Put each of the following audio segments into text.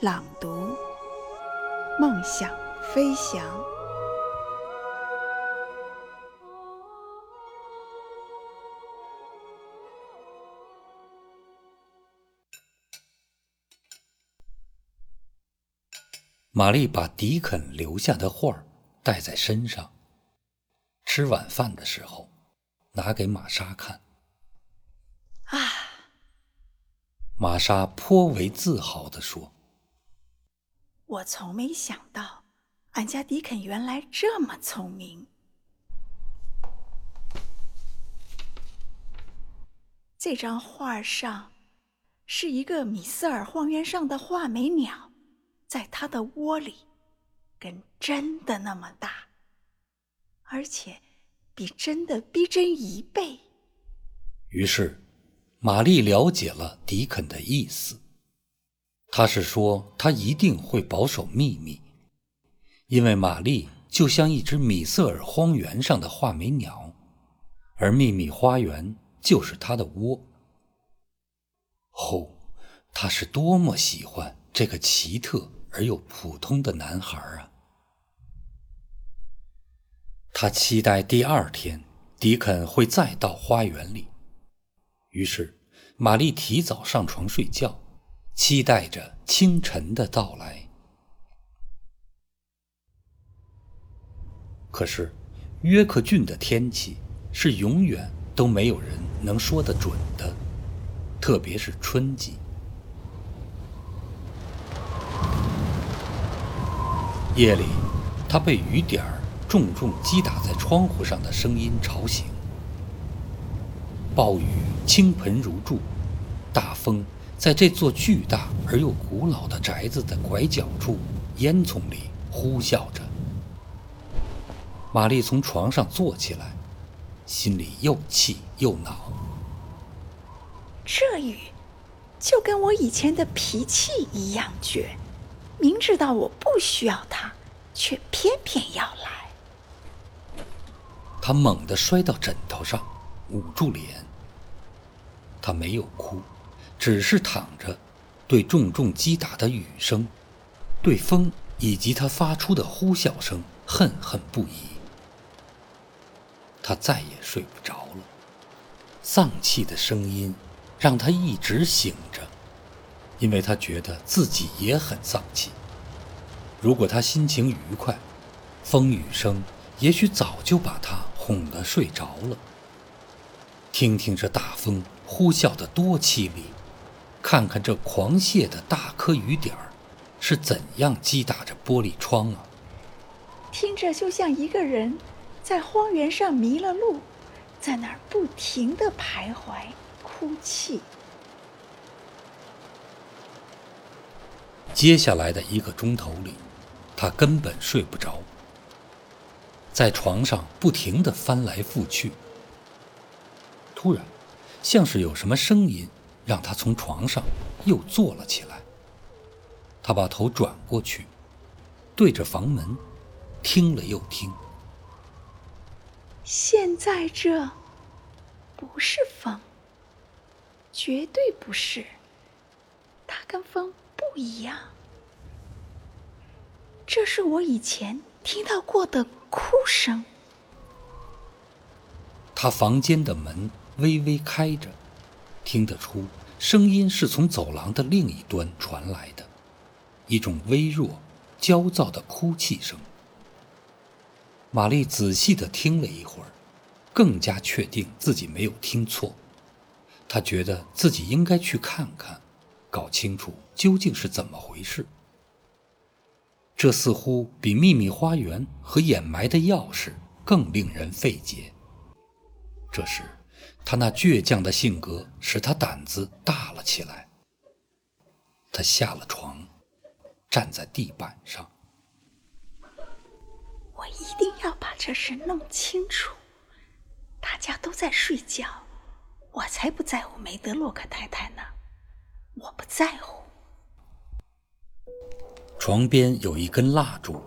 朗读，梦想飞翔。玛丽把迪肯留下的画带在身上。吃晚饭的时候，拿给玛莎看。啊！玛莎颇为自豪地说。我从没想到，俺家迪肯原来这么聪明。这张画上是一个米瑟尔荒原上的画眉鸟，在它的窝里，跟真的那么大，而且比真的逼真一倍。于是，玛丽了解了迪肯的意思。他是说，他一定会保守秘密，因为玛丽就像一只米瑟尔荒原上的画眉鸟，而秘密花园就是他的窝。哦，他是多么喜欢这个奇特而又普通的男孩啊！他期待第二天迪肯会再到花园里，于是玛丽提早上床睡觉。期待着清晨的到来。可是，约克郡的天气是永远都没有人能说得准的，特别是春季。夜里，他被雨点儿重重击打在窗户上的声音吵醒。暴雨倾盆如注，大风。在这座巨大而又古老的宅子的拐角处，烟囱里呼啸着。玛丽从床上坐起来，心里又气又恼。这雨就跟我以前的脾气一样倔，明知道我不需要它，却偏偏要来。她猛地摔到枕头上，捂住脸。她没有哭。只是躺着，对重重击打的雨声，对风以及它发出的呼啸声恨恨不已。他再也睡不着了，丧气的声音让他一直醒着，因为他觉得自己也很丧气。如果他心情愉快，风雨声也许早就把他哄得睡着了。听听这大风呼啸的多凄厉！看看这狂泻的大颗雨点儿，是怎样击打着玻璃窗啊！听着就像一个人在荒原上迷了路，在那儿不停的徘徊哭泣。接下来的一个钟头里，他根本睡不着，在床上不停的翻来覆去。突然，像是有什么声音。让他从床上又坐了起来。他把头转过去，对着房门听了又听。现在这不是风，绝对不是。它跟风不一样。这是我以前听到过的哭声。他房间的门微微开着。听得出，声音是从走廊的另一端传来的，一种微弱、焦躁的哭泣声。玛丽仔细地听了一会儿，更加确定自己没有听错。她觉得自己应该去看看，搞清楚究竟是怎么回事。这似乎比秘密花园和掩埋的钥匙更令人费解。这时。他那倔强的性格使他胆子大了起来。他下了床，站在地板上。我一定要把这事弄清楚。大家都在睡觉，我才不在乎梅德洛克太太呢。我不在乎。床边有一根蜡烛，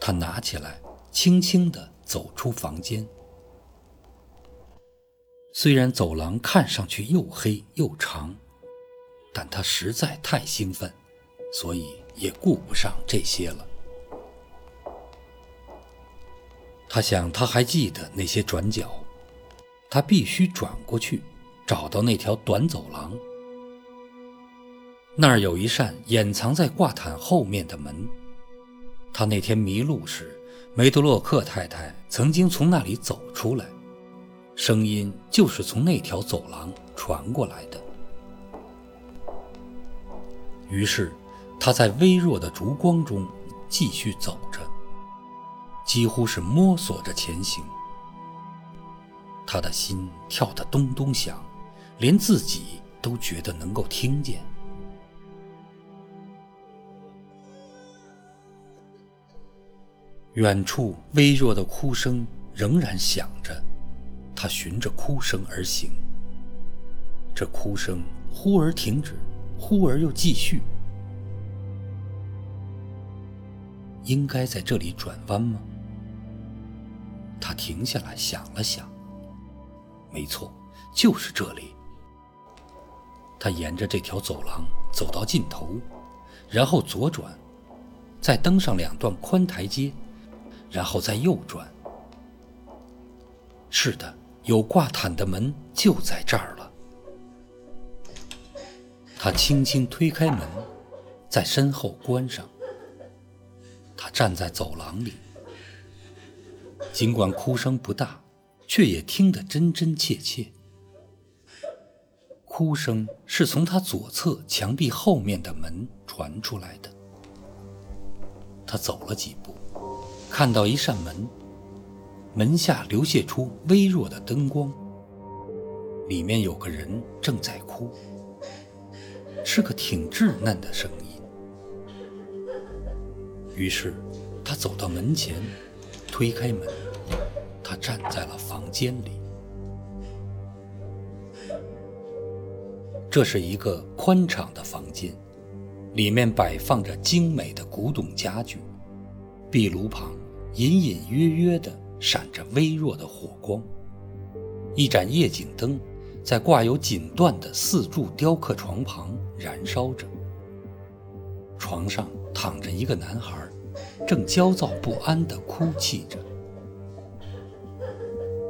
他拿起来，轻轻地走出房间。虽然走廊看上去又黑又长。但他实在太兴奋，所以也顾不上这些了。他想，他还记得那些转角，他必须转过去，找到那条短走廊。那儿有一扇掩藏在挂毯后面的门。他那天迷路时，梅德洛克太太曾经从那里走出来，声音就是从那条走廊传过来的。于是，他在微弱的烛光中继续走着，几乎是摸索着前行。他的心跳得咚咚响，连自己都觉得能够听见。远处微弱的哭声仍然响着，他循着哭声而行。这哭声忽而停止。忽而又继续，应该在这里转弯吗？他停下来想了想，没错，就是这里。他沿着这条走廊走到尽头，然后左转，再登上两段宽台阶，然后再右转。是的，有挂毯的门就在这儿了。他轻轻推开门，在身后关上。他站在走廊里，尽管哭声不大，却也听得真真切切。哭声是从他左侧墙壁后面的门传出来的。他走了几步，看到一扇门，门下流泻出微弱的灯光，里面有个人正在哭。是个挺稚嫩的声音。于是，他走到门前，推开门，他站在了房间里。这是一个宽敞的房间，里面摆放着精美的古董家具，壁炉旁隐隐约约的闪着微弱的火光，一盏夜景灯。在挂有锦缎的四柱雕刻床旁燃烧着。床上躺着一个男孩，正焦躁不安地哭泣着。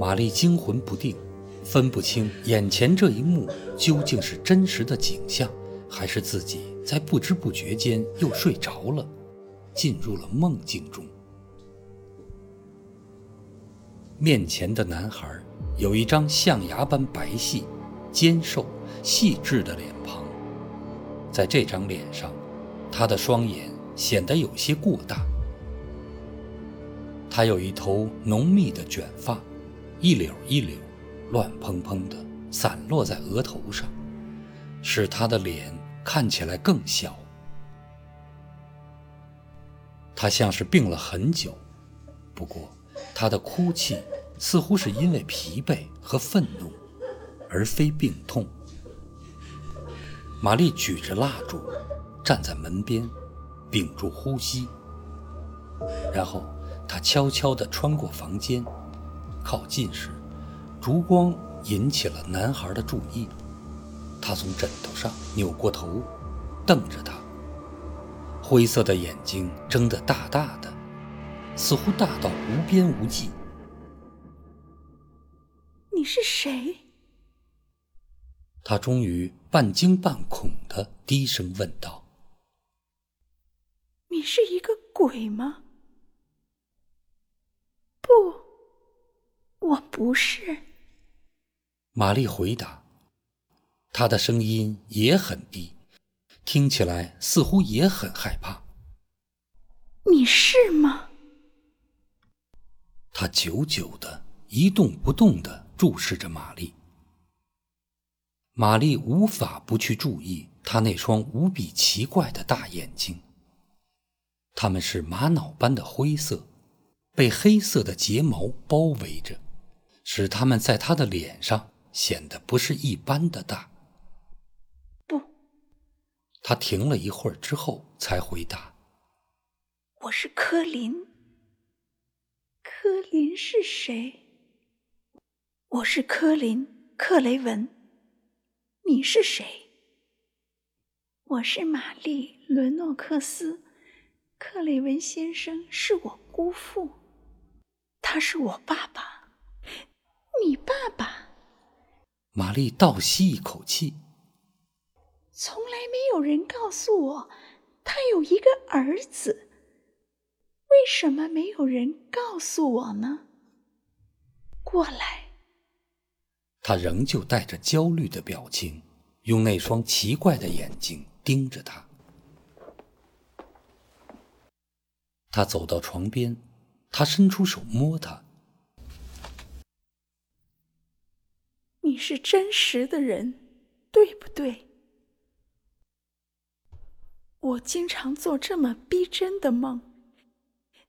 玛丽惊魂不定，分不清眼前这一幕究竟是真实的景象，还是自己在不知不觉间又睡着了，进入了梦境中。面前的男孩。有一张象牙般白皙、尖瘦、细致的脸庞，在这张脸上，他的双眼显得有些过大。他有一头浓密的卷发，一绺一绺、乱蓬蓬的散落在额头上，使他的脸看起来更小。他像是病了很久，不过他的哭泣。似乎是因为疲惫和愤怒，而非病痛。玛丽举着蜡烛，站在门边，屏住呼吸。然后，她悄悄地穿过房间，靠近时，烛光引起了男孩的注意。他从枕头上扭过头，瞪着他，灰色的眼睛睁得大大的，似乎大到无边无际。你是谁？他终于半惊半恐的低声问道：“你是一个鬼吗？”“不，我不是。”玛丽回答。她的声音也很低，听起来似乎也很害怕。“你是吗？”他久久的一动不动的。注视着玛丽，玛丽无法不去注意他那双无比奇怪的大眼睛。它们是玛瑙般的灰色，被黑色的睫毛包围着，使它们在他的脸上显得不是一般的大。不，他停了一会儿之后才回答：“我是柯林。柯林是谁？我是柯林，克雷文。你是谁？我是玛丽·伦诺克斯。”克雷文先生是我姑父，他是我爸爸，你爸爸。玛丽倒吸一口气。从来没有人告诉我他有一个儿子，为什么没有人告诉我呢？过来。他仍旧带着焦虑的表情，用那双奇怪的眼睛盯着他。他走到床边，他伸出手摸他。你是真实的人，对不对？我经常做这么逼真的梦，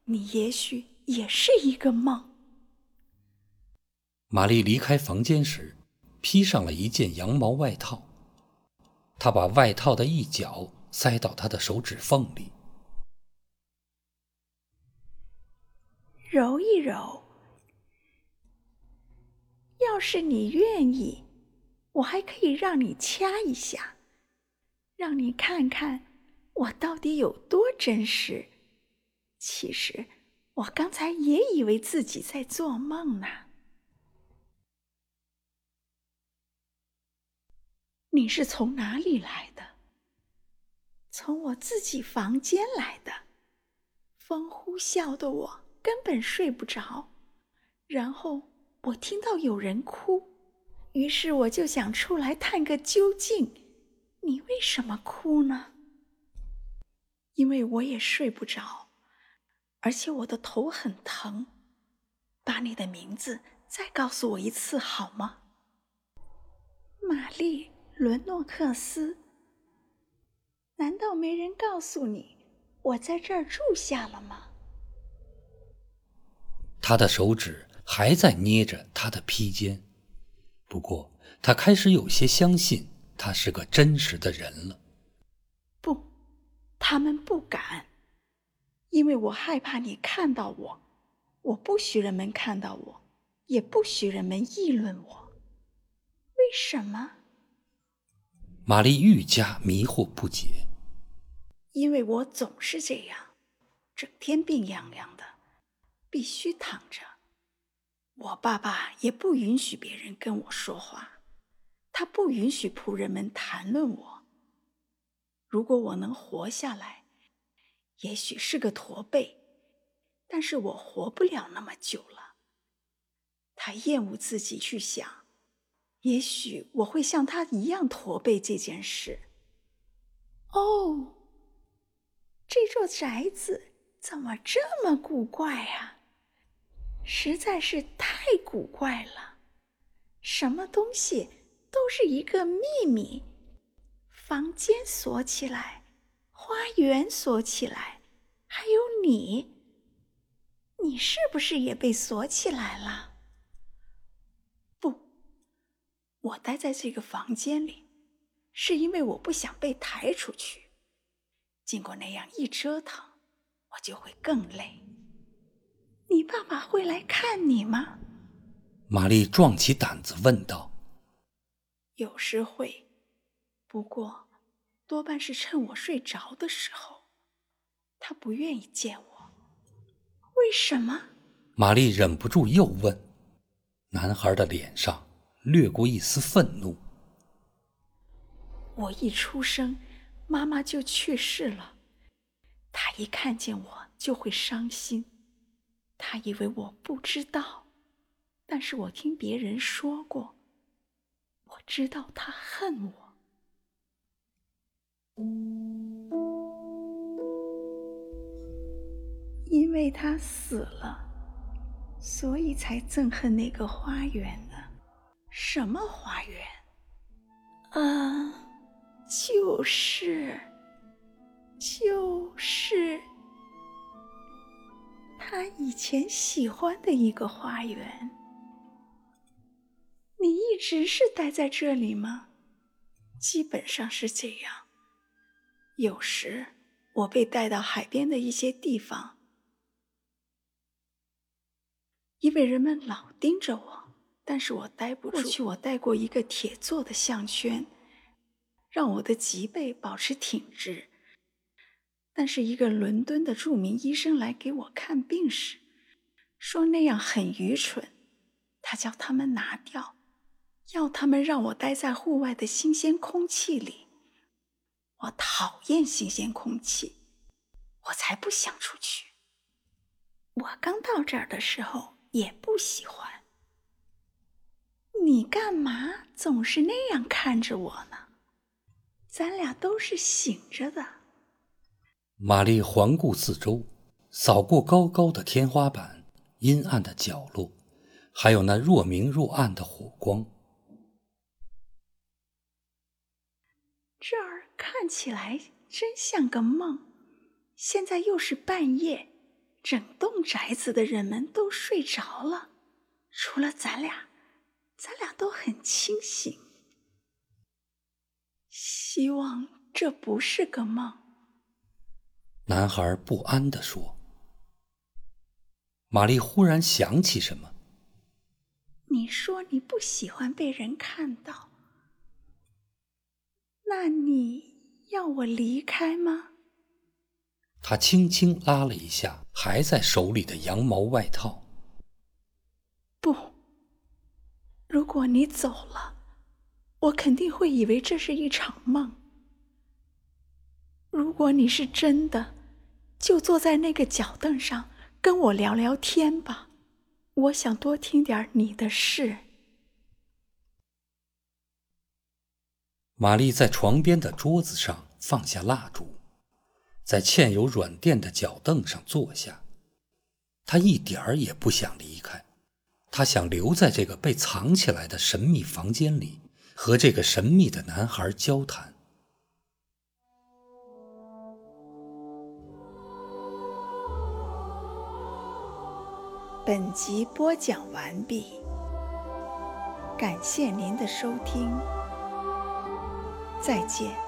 你也许也是一个梦。玛丽离开房间时，披上了一件羊毛外套。她把外套的一角塞到她的手指缝里。揉一揉，要是你愿意，我还可以让你掐一下，让你看看我到底有多真实。其实我刚才也以为自己在做梦呢。你是从哪里来的？从我自己房间来的。风呼啸的我。根本睡不着，然后我听到有人哭，于是我就想出来探个究竟。你为什么哭呢？因为我也睡不着，而且我的头很疼。把你的名字再告诉我一次好吗？玛丽·伦诺克斯。难道没人告诉你我在这儿住下了吗？他的手指还在捏着他的披肩，不过他开始有些相信他是个真实的人了。不，他们不敢，因为我害怕你看到我。我不许人们看到我，也不许人们议论我。为什么？玛丽愈加迷惑不解。因为我总是这样，整天病怏怏的。必须躺着。我爸爸也不允许别人跟我说话，他不允许仆人们谈论我。如果我能活下来，也许是个驼背，但是我活不了那么久了。他厌恶自己去想，也许我会像他一样驼背这件事。哦，这座宅子怎么这么古怪啊？实在是太古怪了，什么东西都是一个秘密。房间锁起来，花园锁起来，还有你，你是不是也被锁起来了？不，我待在这个房间里，是因为我不想被抬出去。经过那样一折腾，我就会更累。你爸爸会来看你吗？玛丽壮起胆子问道。有时会，不过多半是趁我睡着的时候。他不愿意见我，为什么？玛丽忍不住又问。男孩的脸上掠过一丝愤怒。我一出生，妈妈就去世了。他一看见我就会伤心。他以为我不知道，但是我听别人说过。我知道他恨我，因为他死了，所以才憎恨那个花园的。什么花园？啊，就是就是他以前喜欢的一个花园。你一直是待在这里吗？基本上是这样。有时我被带到海边的一些地方，因为人们老盯着我，但是我待不住。过去我戴过一个铁做的项圈。让我的脊背保持挺直。但是一个伦敦的著名医生来给我看病时，说那样很愚蠢，他叫他们拿掉，要他们让我待在户外的新鲜空气里。我讨厌新鲜空气，我才不想出去。我刚到这儿的时候也不喜欢。你干嘛总是那样看着我呢？咱俩都是醒着的。玛丽环顾四周，扫过高高的天花板、阴暗的角落，还有那若明若暗的火光。这儿看起来真像个梦。现在又是半夜，整栋宅子的人们都睡着了，除了咱俩，咱俩都很清醒。希望这不是个梦。男孩不安地说。玛丽忽然想起什么：“你说你不喜欢被人看到，那你要我离开吗？”他轻轻拉了一下还在手里的羊毛外套。不，如果你走了。我肯定会以为这是一场梦。如果你是真的，就坐在那个脚凳上跟我聊聊天吧，我想多听点你的事。玛丽在床边的桌子上放下蜡烛，在嵌有软垫的脚凳上坐下。她一点儿也不想离开，她想留在这个被藏起来的神秘房间里。和这个神秘的男孩交谈。本集播讲完毕，感谢您的收听，再见。